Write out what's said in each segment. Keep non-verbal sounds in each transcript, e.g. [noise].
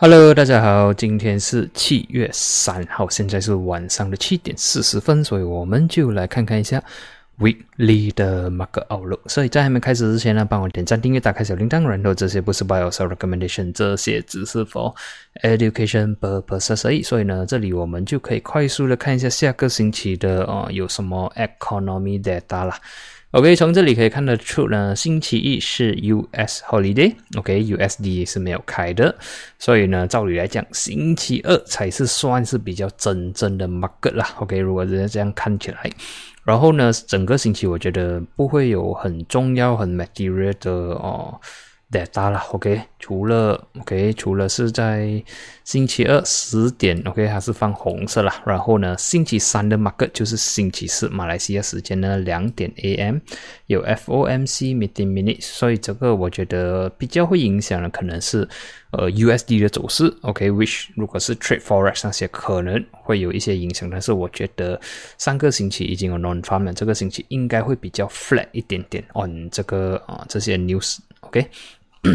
Hello，大家好，今天是七月三号，现在是晚上的七点四十分，所以我们就来看看一下 Weekly 的 Market Outlook。所以在还没开始之前呢，帮我点赞、订阅、打开小铃铛，然后这些不是 Buy or Sell Recommendation，这些只是 for education purposes 而已。所以呢，这里我们就可以快速的看一下下个星期的呃有什么 Economy Data 啦。OK，从这里可以看得出呢，星期一是 US Holiday，OK，USD 是没有开的，所以呢，照理来讲，星期二才是算是比较真正的 market 啦。OK，如果是这样看起来，然后呢，整个星期我觉得不会有很重要、很 material 的哦。Data 了，OK，除了 OK，除了是在星期二十点，OK，它是放红色了。然后呢，星期三的 market 就是星期四马来西亚时间呢两点 AM 有 FOMC meeting minutes，所以这个我觉得比较会影响的可能是呃 USD 的走势，OK，which 如果是 trade forex 那些可能会有一些影响，但是我觉得上个星期已经有 non farm 这个星期应该会比较 flat 一点点 on 这个啊这些 news，OK。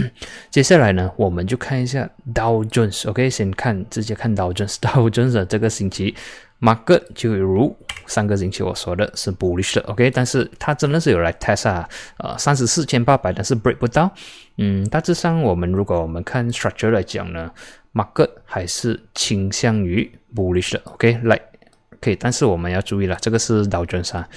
[coughs] 接下来呢，我们就看一下 Dow Jones，OK，先看直接看 Dow Jones，Dow Jones [laughs] 这个星期 market 就如上个星期我说的是 bullish 的，OK，但是它真的是有来 test 啊，呃，三十四千八百，但是 break 不到，嗯，大致上我们如果我们看 structure 来讲呢，market 还是倾向于 bullish 的，OK，来，可以，但是我们要注意了，这个是 Dow Jones 啊。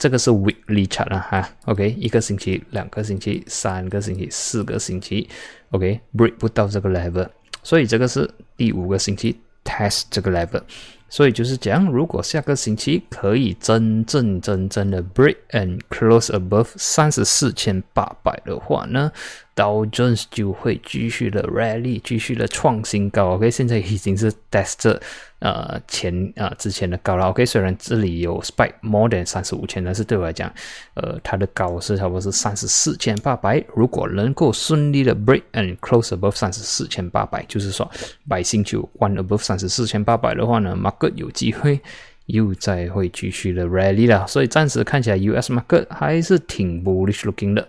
这个是 weekly chart 了哈，OK，一个星期、两个星期、三个星期、四个星期，OK，break 不到这个 level，所以这个是第五个星期 test 这个 level，所以就是讲，如果下个星期可以真正真正的 break and close above 三十四千八百的话呢？Dow Jones 就会继续的 rally，继续的创新高。OK，现在已经是 test 呃前呃之前的高了。OK，虽然这里有 spike more than 三十五千，但是对我来讲，呃，它的高是差不多是三十四千八百。如果能够顺利的 break and close above 三十四千八百，就是说百星球 one above 三十四千八百的话呢，market 有机会又再会继续的 rally 了。所以暂时看起来 US market 还是挺 bullish looking 的。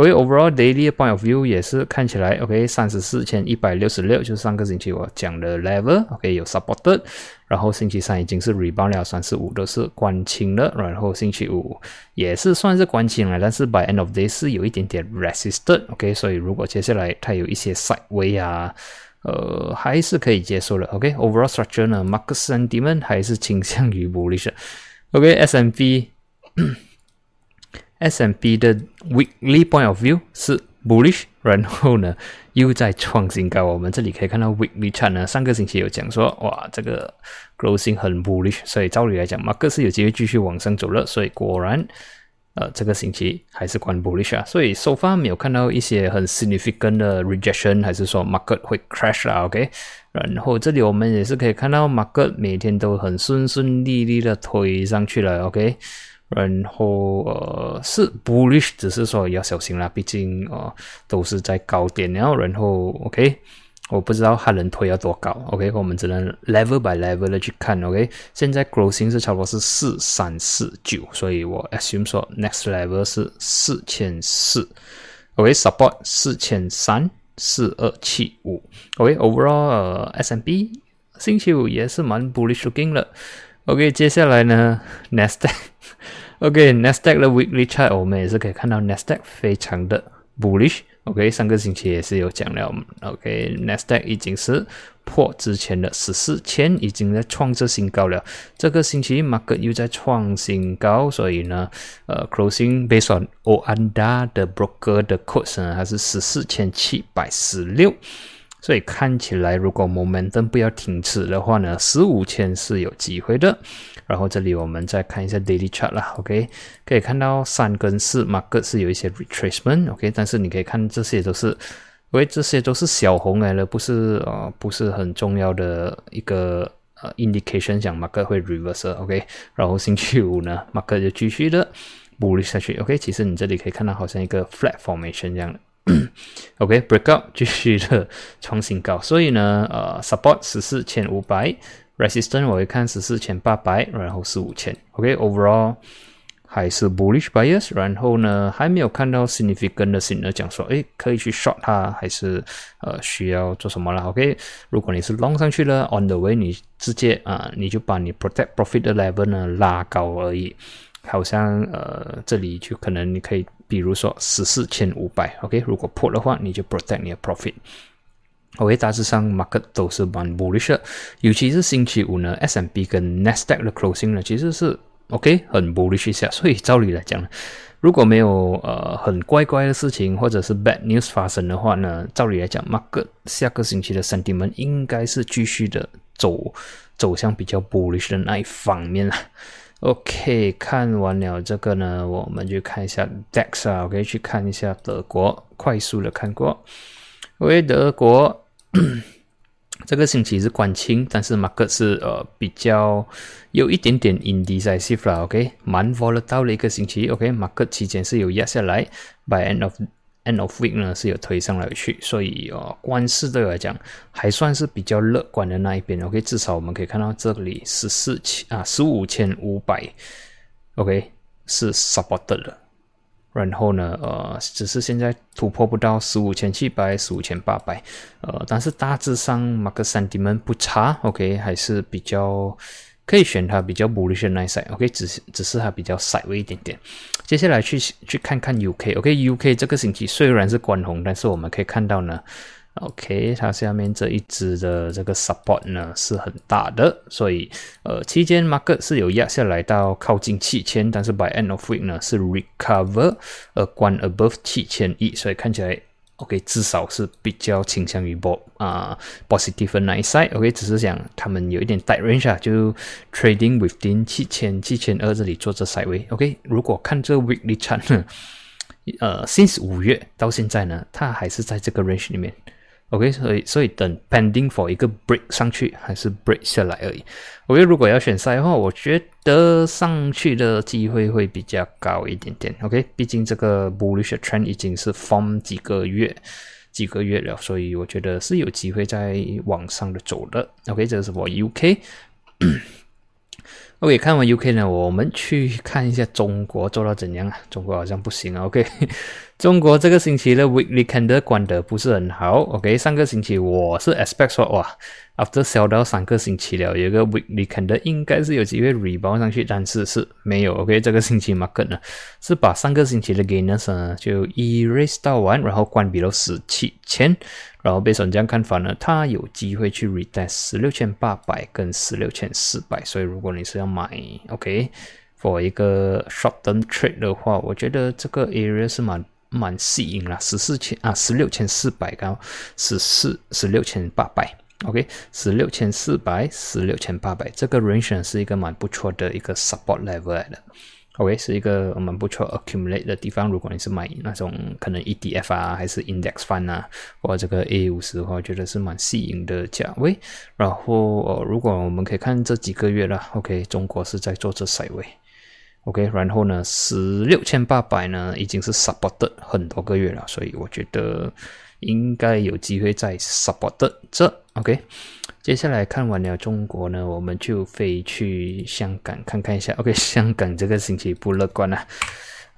OK，overall daily point of view 也是看起来 OK，三十四千一百六十六就是上个星期我讲的 level，OK 有 supported，然后星期三已经是 rebound 了，三十五都是关清了，然后星期五也是算是关清了，但是 by end of day 是有一点点 resisted，OK，所以如果接下来它有一些 side way 啊，呃，还是可以接受的，OK，overall structure 呢，market sentiment 还是倾向于 bullish，OK，S&P。S M P 的 weekly point of view 是 bullish，然后呢又在创新高。我们这里可以看到 weekly chart 呢，上个星期有讲说，哇，这个 closing 很 bullish，所以照理来讲嘛，各是有机会继续往上走了。所以果然，呃，这个星期还是关 bullish 啊。所以 so far 没有看到一些很 significant 的 rejection，还是说 Mark 会 crash 啦？OK，然后这里我们也是可以看到 market 每天都很顺顺利利的推上去了。OK。然后呃是 bullish，只是说要小心啦，毕竟呃都是在高点，然后然后 OK，我不知道它能推要多高，OK，我们只能 level by level 的去看，OK，现在 grossing 是差不多是四三四九，所以我 assume 说 next level 是四千四，OK，support 四千三四二七五，OK，overall 呃 S M B 星期五也是蛮 bullish looking 的，OK，接下来呢 OK，Nasdaq 的 Weekly Chart 我们也是可以看到 Nasdaq 非常的 bullish。OK，上个星期也是有讲了，OK，Nasdaq 已经是破之前的十四千，已经在创这新高了。这个星期 Market 又在创新高，所以呢，呃，Closing based on Oanda 的 Broker 的 Quotes 呢，还是十四千七百十六。所以看起来，如果 momentum 不要停止的话呢，十五千是有机会的。然后这里我们再看一下 daily chart 啦，OK，可以看到三跟四 market 是有一些 retracement，OK，但是你可以看这些都是，因为这些都是小红来了，不是呃不是很重要的一个呃 indication，讲 market 会 reverse，OK，然后星期五呢，market 就继续的 bullish 下去，OK，其实你这里可以看到好像一个 flat formation 这样的。OK，breakout 继续的创新高，所以呢，呃，support 十四千五百，resistance 我会看十四千八百，然后四五千。OK，overall 还是 bullish bias，然后呢还没有看到 significant 的 signal 讲说，诶可以去 short 它，还是呃需要做什么了？OK，如果你是 long 上去了，on the way 你直接啊你就把你 protect profit 的 level 呢拉高而已，好像呃这里就可能你可以比如说十四千五百，OK，如果破的话你就 protect 你的 profit。OK，大致上 market 都是蛮 bullish，的尤其是星期五呢，S&P 跟 Nasdaq 的 closing 呢其实是。OK，很 bullish 一下，所以照理来讲，如果没有呃很怪怪的事情或者是 bad news 发生的话呢，照理来讲，market 下个星期的 sentiment 应该是继续的走走向比较 bullish 的那一方面了。OK，看完了这个呢，我们就看一下 DAX 啊，可以去看一下德国，快速的看过，为德国。[coughs] 这个星期是关清，但是 market 是呃比较有一点点 indecisive 啦，OK，蛮 volatile 的一个星期，OK，market 期间是有压下来，by end of end of week 呢是有推上来去，所以哦，关市对我来讲还算是比较乐观的那一边，OK，至少我们可以看到这里十四千啊十五千五百，OK？是 supported 了。然后呢，呃，只是现在突破不到十五千七百、十五千八百，呃，但是大致上马克三 D 们不差，OK，还是比较可以选它比较 bullish 那一 side，OK，只是只是它比较 side 微一点点。接下来去去看看 UK，OK，UK 这个星期虽然是关红，但是我们可以看到呢。OK，它下面这一支的这个 support 呢是很大的，所以呃期间 market 是有压下来到靠近七千，但是 by end of week 呢是 recover 呃关 above 七千亿，所以看起来 OK 至少是比较倾向于 b 啊 positive 那一 side。OK，只是讲他们有一点 tight range 啊，就 trading within 七千七千二这里做这 side way。OK，如果看这 weekly chart，呢呃，since 五月到现在呢，它还是在这个 range 里面。OK，所以所以等 pending for 一个 break 上去还是 break 下来而已。OK，如果要选赛的话，我觉得上去的机会会比较高一点点。OK，毕竟这个 bullish trend 已经是 form 几个月几个月了，所以我觉得是有机会在往上的走的。OK，这是我 UK。[coughs] OK，看完 UK 呢，我们去看一下中国做到怎样啊？中国好像不行啊。OK。中国这个星期的 weekly candle 关得不是很好，OK，上个星期我是 expect 说哇，after sell 到三个星期了，有一个 weekly candle 应该是有机会 rebound 上去，但是是没有，OK，这个星期 market 呢是把上个星期的 gainers 呢就 erase 到完，然后关闭了十七千，然后被这样看法呢，它有机会去 retest 十六千八百跟十六千四百，所以如果你是要买，OK，for 一个 short term trade 的话，我觉得这个 area 是蛮。蛮吸引了，十四千啊，十六千四百高，十四十六千八百，OK，十六千四百，十六千八百，这个 range 是一个蛮不错的一个 support level 来的，OK，是一个蛮不错 accumulate 的地方。如果你是买那种可能 ETF 啊，还是 index fund 啊，或这个 A 五十的话，我觉得是蛮吸引的价位。然后呃，如果我们可以看这几个月了，OK，中国是在做这赛位。OK，然后呢，十六千八百呢已经是 support 很多个月了，所以我觉得应该有机会再 support 这。OK，接下来看完了中国呢，我们就飞去香港看看一下。OK，香港这个星期不乐观啊。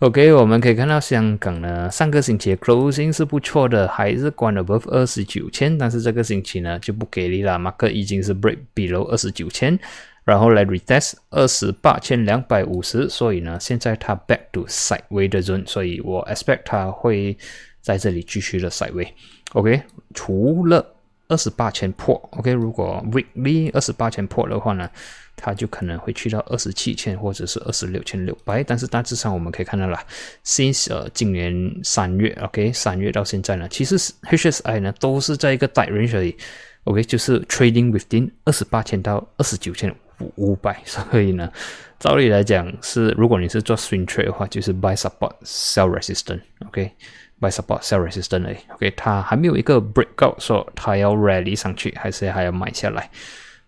OK，我们可以看到香港呢，上个星期的 closing 是不错的，还是关了 above 二十九千，但是这个星期呢就不给力了，马克已经是 break below 二十九千。然后来 retest 二十八千两百五十，所以呢，现在它 back to sideways 的 zone，所以我 expect 它会在这里继续的 sideway。OK，除了二十八千破，OK，如果 weekly 二十八千破的话呢，它就可能会去到二十七千或者是二十六千六百。但是大致上我们可以看到了，since 呃今年三月，OK，三月到现在呢，其实 HSI 呢都是在一个 tight range 里，OK，就是 trading within 二十八千到二十九千。五百，所以呢，照例来讲是，如果你是做 swing trade 的话，就是 buy support sell resistance，OK，buy support sell resistance 哎，OK，它还没有一个 breakout，说它要 rally 上去，还是还要买下来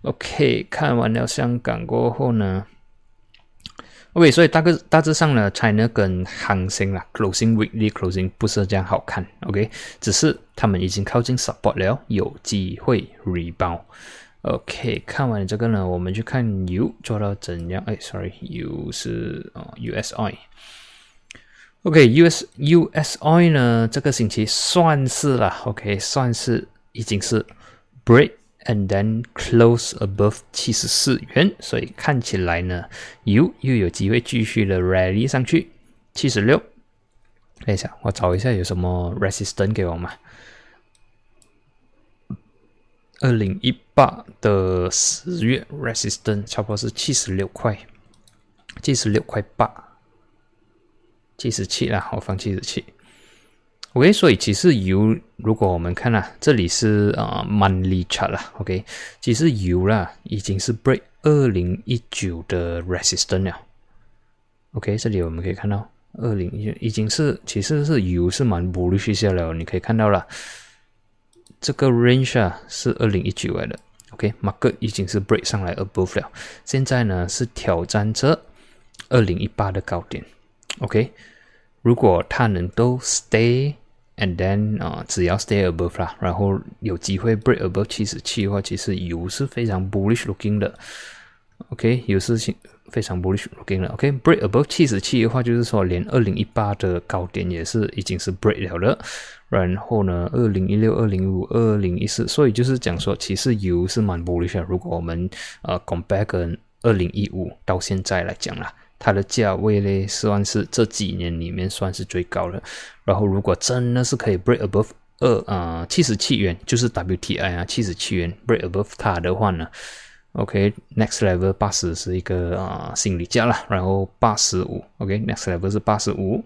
？OK，看完了香港过后呢，OK，所以大个大致上呢，China 跟恒生啦，closing weekly closing 不是这样好看，OK，只是他们已经靠近 support 了，有机会 rebound。OK，看完这个呢，我们去看 U 做到怎样？哎，Sorry，U 是啊 USI。OK，US USI 呢，这个星期算是了，OK，算是已经是 break and then close above 七十四元，所以看起来呢，U 又有机会继续的 rally 上去七十六。等一下，我找一下有什么 resistance 给我嘛？二零一八的十月 resistance 差不多是七十六块，七十六块八。七十七啦，我放七十七。OK，所以其实油，如果我们看啊，这里是啊 monthly chart 啦，OK，其实油啦已经是 break 二零一九的 resistance 了。OK，这里我们可以看到二零一已经是其实是油是蛮 bullish 下了，你可以看到了，这个 range 啊是二零一九来的。，OK，mark 已经是 break 上来 above 了，现在呢是挑战着二零一八的高点。OK，如果它能够 stay and then 啊，只要 stay above 啦，然后有机会 break above 七十七的话，其实油是非常 bullish looking 的。OK，油是非常 bullish looking 了。OK，break above 七十七的话，就是说连二零一八的高点也是已经是 break 了的。然后呢，二零一六、二零五、二零一四，所以就是讲说，其实油是蛮 bullish 的。如果我们呃 compare 跟二零一五到现在来讲啦。它的价位呢，算是这几年里面算是最高的。然后，如果真的是可以 break above 二啊七十七元，就是 WTI 啊七十七元 break above 它的话呢，OK，next level 八十是一个啊心理价了。然后八十五，OK，next level 是八十五。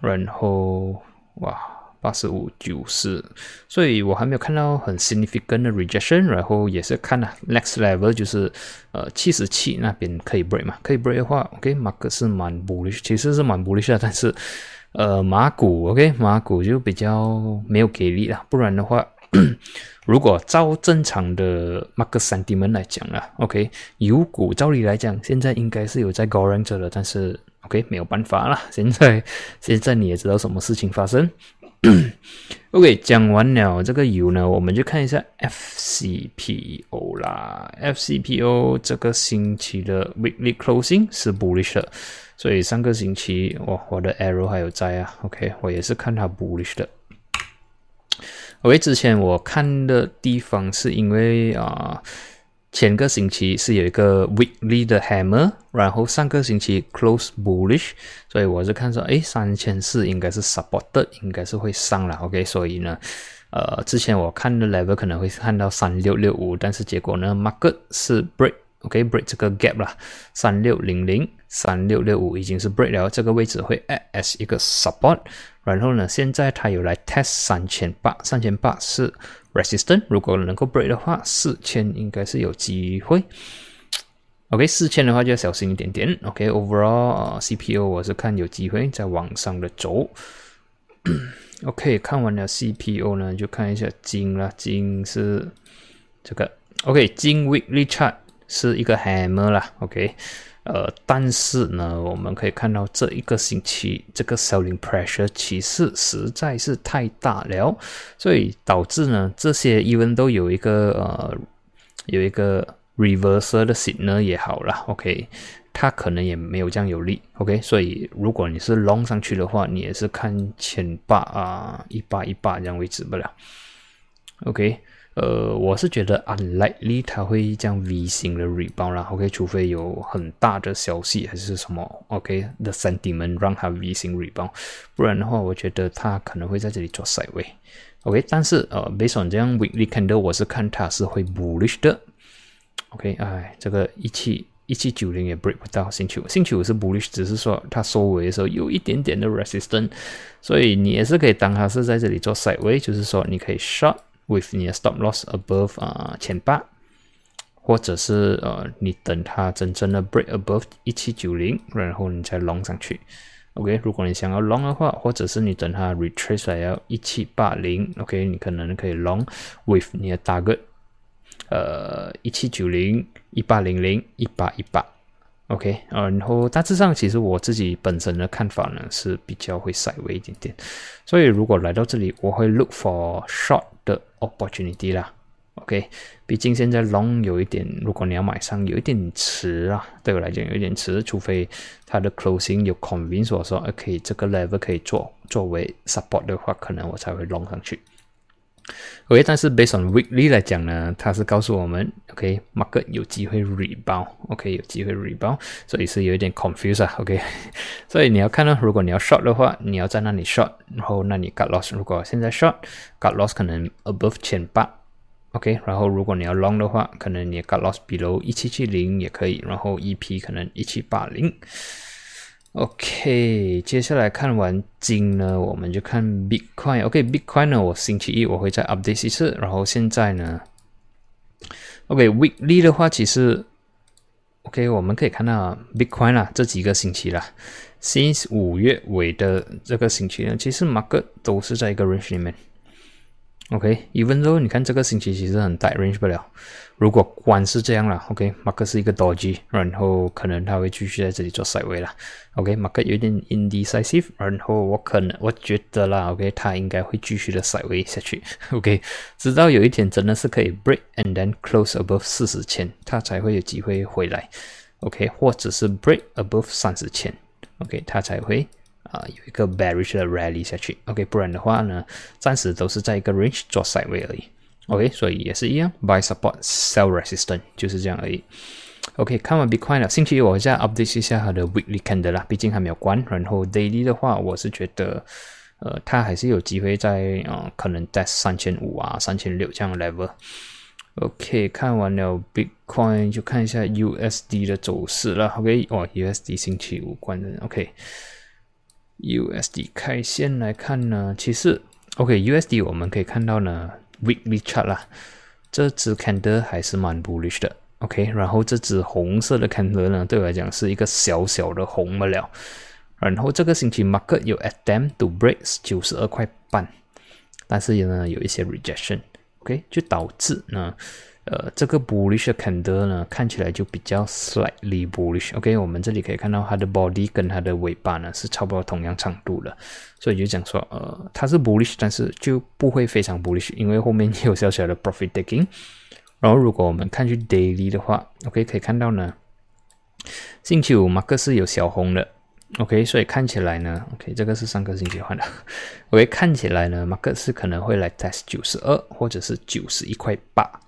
然后，哇。八十五九十，所以我还没有看到很 significant 的 rejection，然后也是看了 next level 就是呃七十七那边可以 break 嘛，可以 break 的话，OK，马克是蛮 bullish，其实是蛮 bullish 的，但是呃马股 OK，马股就比较没有给力了，不然的话，[clears throat] 如果照正常的马克三 D 门来讲啊，OK，油股照理来讲现在应该是有在高人着了，但是 OK 没有办法了，[laughs] 现在现在你也知道什么事情发生。[clears throat] OK，讲完了这个油呢，我们就看一下 FCPO 啦。FCPO 这个星期的 weekly closing 是 bullish 的，所以上个星期我我的 arrow 还有在啊。OK，我也是看它 bullish 的。OK，之前我看的地方是因为啊。前个星期是有一个 weekly 的 hammer，然后上个星期 close bullish，所以我是看说，哎，三千四应该是 supported，应该是会上了，OK，所以呢，呃，之前我看的 level 可能会看到三六六五，但是结果呢，market 是 break OK，break 这个 gap 啦，三六零零、三六六五已经是 break 了，这个位置会 as 一个 support，然后呢，现在它有来 test 三千八，三千八是。resistant 如果能够 break 的话，四千应该是有机会。OK，四千的话就要小心一点点。OK，overall CPO 我是看有机会在往上的走。OK，看完了 CPO 呢，就看一下金了。金是这个 OK，金 weekly chart 是一个 hammer 啦。OK。呃，但是呢，我们可以看到这一个星期这个 selling pressure 其实实在是太大了，所以导致呢这些 even 都有一个呃有一个 reversal 的 signal 也好了，OK，它可能也没有这样有力，OK，所以如果你是 long 上去的话，你也是看千八啊一八一八这样为止不了，OK。呃，我是觉得 unlikely 它会这样 V 型的 rebound 啦，OK，除非有很大的消息还是什么，OK，the sentiment 让它 V 型 rebound，不然的话，我觉得它可能会在这里做 side way，OK，但是呃，based on 这样 weekly candle，我是看它是会 bullish 的，OK，哎，这个一七一七九零也 break 不到，星期五星期五是 bullish，只是说它收尾的时候有一点点的 resistance，所以你也是可以当它是在这里做 side way，就是说你可以 short。With 你的 stop loss above 啊千八，或者是呃你等它真正的 break above 一七九零，然后你再 long 上去。OK，如果你想要 long 的话，或者是你等它 retrace 来要一七八零，OK，你可能可以 long with 你的 target，呃一七九零、一八零零、一八一八。OK，然后大致上其实我自己本身的看法呢是比较会稍微一点点，所以如果来到这里，我会 look for short 的 opportunity 啦。OK，毕竟现在 long 有一点，如果你要买上，有一点迟啊，对我来讲有一点迟，除非它的 closing 有 convince 我说，OK，这个 level 可以做作为 support 的话，可能我才会 long 上去。OK，但是 based on weekly 来讲呢，它是告诉我们，OK，market 有机会 rebound，OK，有机会 rebound，所以是有一点 confuse 啊，OK，所以你要看呢，如果你要 short 的话，你要在那里 short，然后那你 got loss，如果现在 short，got loss 可能 above 千八，OK，然后如果你要 long 的话，可能你 got loss below 一七七零也可以，然后 EP 可能一七八零。OK，接下来看完金呢，我们就看 Bitcoin。OK，Bitcoin 呢，我星期一我会再 update 一次。然后现在呢，OK，Weekly 的话，其实 OK，我们可以看到 Bitcoin 啦，这几个星期啦，since 五月尾的这个星期呢，其实 market 都是在一个 range 里面。OK，even though 你看这个星期其实很 tight range 不了。如果关是这样了，OK，market 是一个 dodgy，然后可能他会继续在这里做 side way 了。OK，market 有点 indecisive，然后我可能我觉得啦，OK，他应该会继续的 side way 下去。OK，直到有一天真的是可以 break and then close above 四十千，他才会有机会回来。OK，或者是 break above 三十千，OK，他才会啊有一个 bearish 的 rally 下去。OK，不然的话呢，暂时都是在一个 range 做 side way 而已。OK，所以也是一样，buy support sell resistance 就是这样而已。OK，看完 Bitcoin 了，星期一我再 update 一下它的 weekly candle 啦，毕竟还没有关。然后 daily 的话，我是觉得，呃，它还是有机会在呃，可能在三千五啊、三千六这样 level。OK，看完了 Bitcoin 就看一下 USD 的走势了。OK，哦，USD 星期五关的，OK。USD 开线来看呢，其实 OK，USD 我们可以看到呢。Weekly chart 啦，这只 candle 还是蛮 bullish 的，OK。然后这只红色的 candle 呢，对我来讲是一个小小的红不了。然后这个星期 market 有 attempt to break 九十二块半，但是呢有一些 rejection，OK，就导致呢。呃，这个 bullish candle 呢，看起来就比较 slightly bullish。OK，我们这里可以看到它的 body 跟它的尾巴呢是差不多同样长度的，所以就讲说，呃，它是 bullish，但是就不会非常 bullish，因为后面有小小的 profit taking。然后如果我们看去 daily 的话，OK，可以看到呢，星期五马克是有小红的，OK，所以看起来呢，OK，这个是上个星期换的，[laughs] OK，看起来呢，马克是可能会来 test 九十二或者是九十一块八。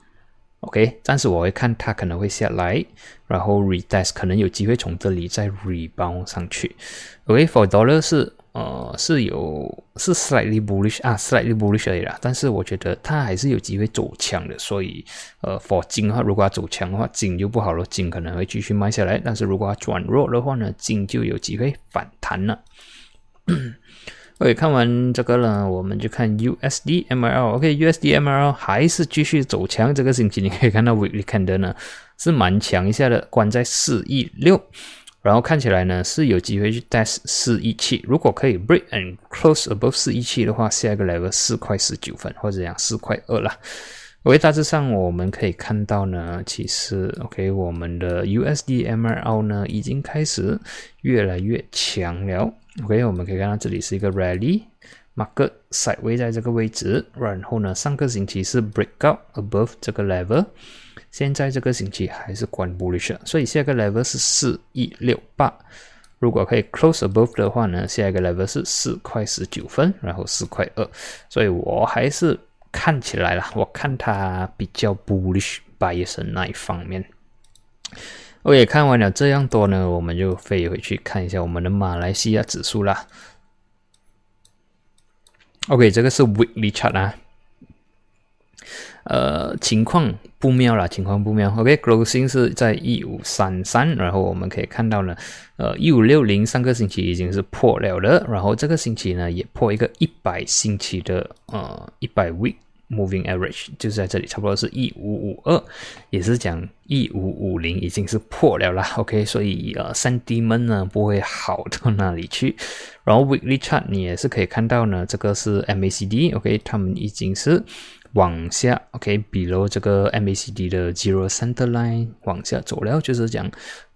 OK，暂时我会看它可能会下来，然后 retest 可能有机会从这里再 rebound 上去。OK，for dollar 是呃是有是 slightly bullish 啊，slightly bullish 而已啦。但是我觉得它还是有机会走强的，所以呃 for 金的话，如果它走强的话，金就不好了，金可能会继续卖下来。但是如果它转弱的话呢，金就有机会反弹了。OK，看完这个呢，我们就看 USD ML。OK，USD ML 还是继续走强。这个星期你可以看到 Weekly Candle 呢是蛮强一下的，关在四亿六，然后看起来呢是有机会去 test 四亿七。如果可以 break and close above 四亿七的话，下一个 level 四块十九分，或者讲四块二啦。OK，大致上我们可以看到呢，其实 OK 我们的 USD ML 呢已经开始越来越强了。OK，我们可以看到这里是一个 rally，market side 位在这个位置，然后呢，上个星期是 break out above 这个 level，现在这个星期还是关 bullish，所以下一个 level 是四一六八，如果可以 close above 的话呢，下一个 level 是四块十九分，然后四块二，所以我还是看起来了，我看它比较 bullish bias 那一方面。OK，看完了这样多呢，我们就飞回去看一下我们的马来西亚指数啦。OK，这个是 Weekly chart 啊，呃，情况不妙啦，情况不妙。OK，Closing 是在一五三三，然后我们可以看到呢，呃，一五六零上个星期已经是破了的，然后这个星期呢也破一个一百星期的呃一百 Week。Moving average 就是在这里，差不多是一五五二，也是讲一五五零已经是破了啦。OK，所以呃，sentiment 呢不会好到哪里去。然后 weekly chart 你也是可以看到呢，这个是 MACD，OK，他们已经是往下，OK，比如这个 MACD 的 zero center line 往下走了，就是讲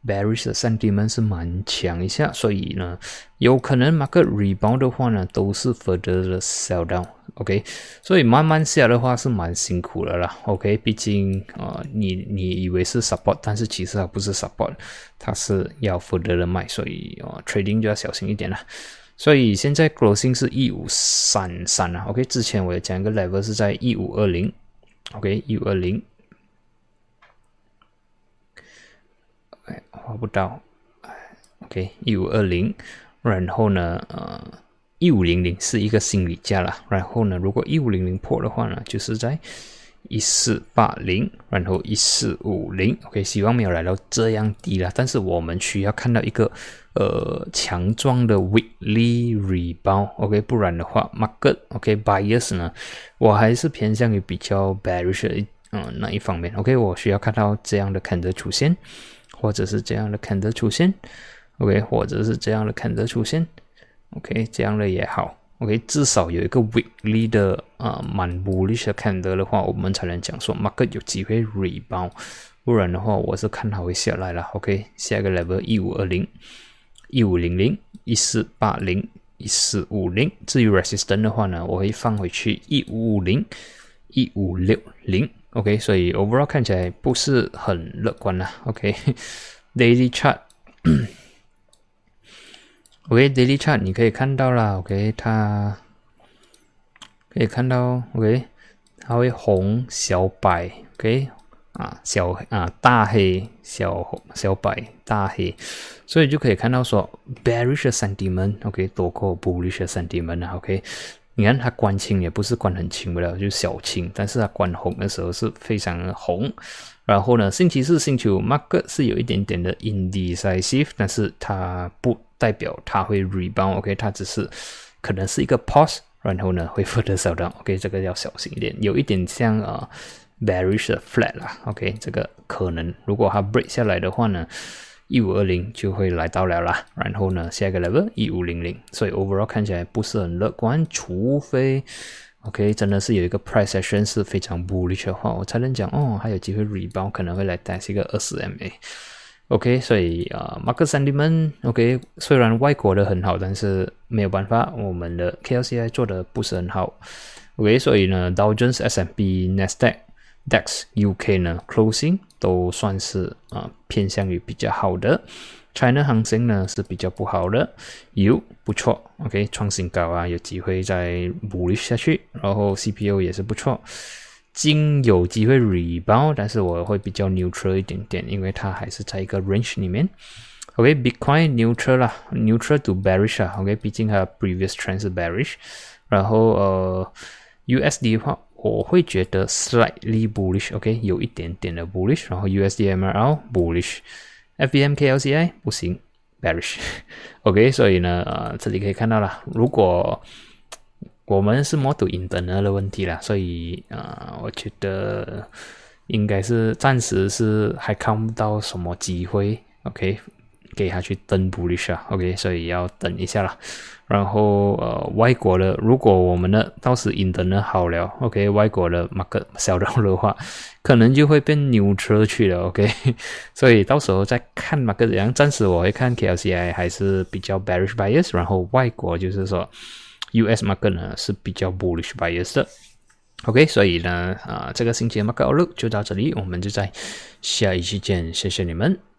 bearish 的 sentiment 是蛮强一下，所以呢，有可能 market rebound 的话呢，都是 further 的 sell down，OK，所以慢慢下的话是蛮辛苦的啦，OK，毕竟啊，你你以为是 support，但是其实它不是 support，它是要 further 的卖，所以啊，trading 就要小心一点了。所以现在 closing 是一五三三啊，OK，之前我也讲一个 level 是在一五二零，OK，一五二零，哎，画不到哎，OK，一五二零，然后呢，呃，一五零零是一个心理价了，然后呢，如果一五零零破的话呢，就是在。一四八零，然后一四五零，OK，希望没有来到这样低了。但是我们需要看到一个呃强壮的 weekly rebound，OK，不然的话，market，OK，bias 呢，我还是偏向于比较 bearish 的嗯那一方面，OK，我需要看到这样的 candle 出现，或者是这样的 candle 出现，OK，或者是这样的 candle 出现，OK，这样的也好。OK，至少有一个 weekly 的啊蛮 bullish 的看得的话，我们才能讲说 mark 有机会 rebound，不然的话，我是看好会下来了。OK，下一个 level 一五二零、一五零零、一四八零、一四五零。至于 resistance 的话呢，我会放回去一五五零、一五六零。OK，所以 overall 看起来不是很乐观啦。OK，daily chart。OK，daily chart 你可以看到啦。OK，它可以看到，OK，它会红、小白，OK，啊，小啊大黑、小小白、大黑，所以就可以看到说，bearish sentiment，OK，多过 bullish sentiment 啊，OK，你看它关青也不是关很清不了，就小青，但是它关红的时候是非常红。然后呢，星期四、星期五 Mark 是有一点点的 indecisive，但是它不。代表它会 rebound，OK，它只是可能是一个 pause，然后呢会 further sell down，OK，这个要小心一点，有一点像啊 bearish flat 啦，OK，这个可能如果它 break 下来的话呢，一五二零就会来到了啦，然后呢下一个 level 一五零零，所以 overall 看起来不是很乐观，除非 OK 真的是有一个 price action 是非常 bullish 的话，我才能讲哦还有机会 rebound，可能会来 test 一个二十 MA。OK，所以啊，market sentiment，OK，虽然外国的很好，但是没有办法，我们的 KLCI 做的不是很好。OK，所以呢，Dow Jones、S&P、Nasdaq、DAX、UK 呢，closing 都算是啊偏向于比较好的。China 行情呢是比较不好的，有不错，OK，创新高啊，有机会再补力下去。然后 CPU 也是不错。金有机会 rebound，但是我会比较 neutral 一点点，因为它还是在一个 range 里面。OK，Bitcoin neutral 啦，neutral to bearish 啊。OK，毕竟它 previous trend 是 bearish。然后呃，USD 的话，我会觉得 slightly bullish。OK，有一点点的 bullish。然后 USD MRL bullish。FBMKLCI 不行，bearish。OK，所以呢，呃，这里可以看到了，如果我们是 model internal 的问题啦，所以啊，我觉得应该是暂时是还看不到什么机会，OK，给他去登 bullish 啊，OK，所以要等一下啦。然后呃，外国的，如果我们的到时 internal 好了，OK，外国的 market 小到的话，可能就会变 neutral 去了，OK，[laughs] 所以到时候再看 market 怎样。暂时我会看 KLCI 还是比较 bearish bias，然后外国就是说。US market 呢是比较 bullish bias 的，OK，所以呢，啊，这个星期的 market outlook 就到这里，我们就在下一期见，谢谢你们。